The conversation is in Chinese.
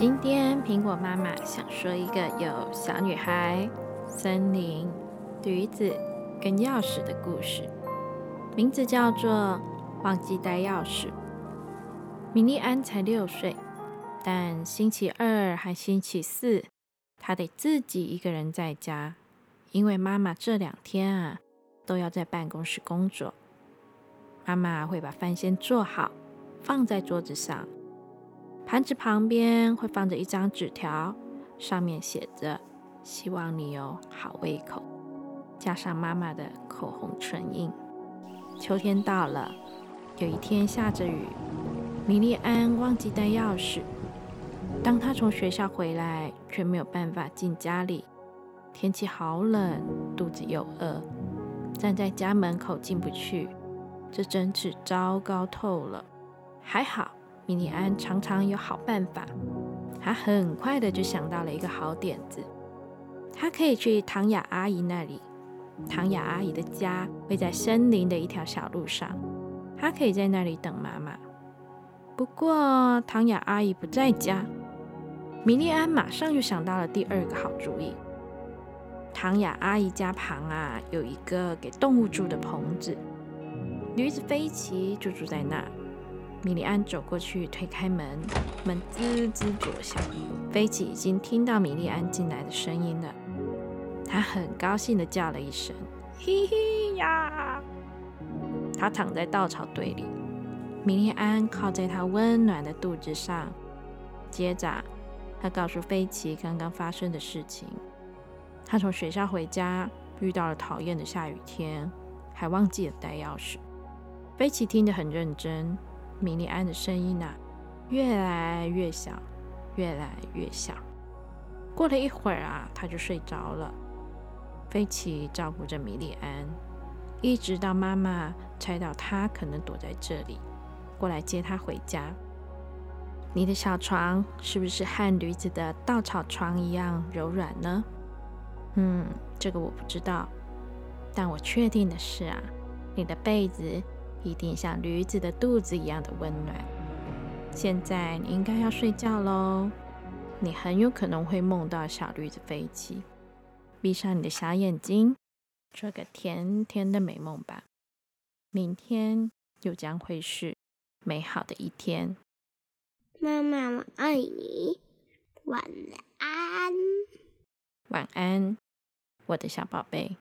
今天苹果妈妈想说一个有小女孩、森林、驴子跟钥匙的故事，名字叫做《忘记带钥匙》。米莉安才六岁，但星期二和星期四，她得自己一个人在家，因为妈妈这两天啊都要在办公室工作。妈妈会把饭先做好，放在桌子上。盘子旁边会放着一张纸条，上面写着“希望你有好胃口”，加上妈妈的口红唇印。秋天到了，有一天下着雨，米莉安忘记带钥匙。当她从学校回来，却没有办法进家里。天气好冷，肚子又饿，站在家门口进不去，这真是糟糕透了。还好。米莉安常常有好办法，她很快的就想到了一个好点子。她可以去唐雅阿姨那里，唐雅阿姨的家会在森林的一条小路上，她可以在那里等妈妈。不过唐雅阿姨不在家，米莉安马上就想到了第二个好主意。唐雅阿姨家旁啊有一个给动物住的棚子，驴子飞奇就住在那。米莉安走过去，推开门，门吱吱作响。飞奇已经听到米莉安进来的声音了，他很高兴地叫了一声：“嘿嘿呀！”他躺在稻草堆里，米莉安靠在他温暖的肚子上。接着，他告诉飞奇刚刚发生的事情。他从学校回家，遇到了讨厌的下雨天，还忘记了带钥匙。飞奇听得很认真。米莉安的声音啊，越来越小，越来越小。过了一会儿啊，他就睡着了。菲奇照顾着米莉安，一直到妈妈猜到他可能躲在这里，过来接他回家。你的小床是不是和驴子的稻草床一样柔软呢？嗯，这个我不知道，但我确定的是啊，你的被子。一定像驴子的肚子一样的温暖。现在你应该要睡觉喽，你很有可能会梦到小驴子飞起。闭上你的小眼睛，做个甜甜的美梦吧。明天又将会是美好的一天。妈妈，我爱你。晚安。晚安，我的小宝贝。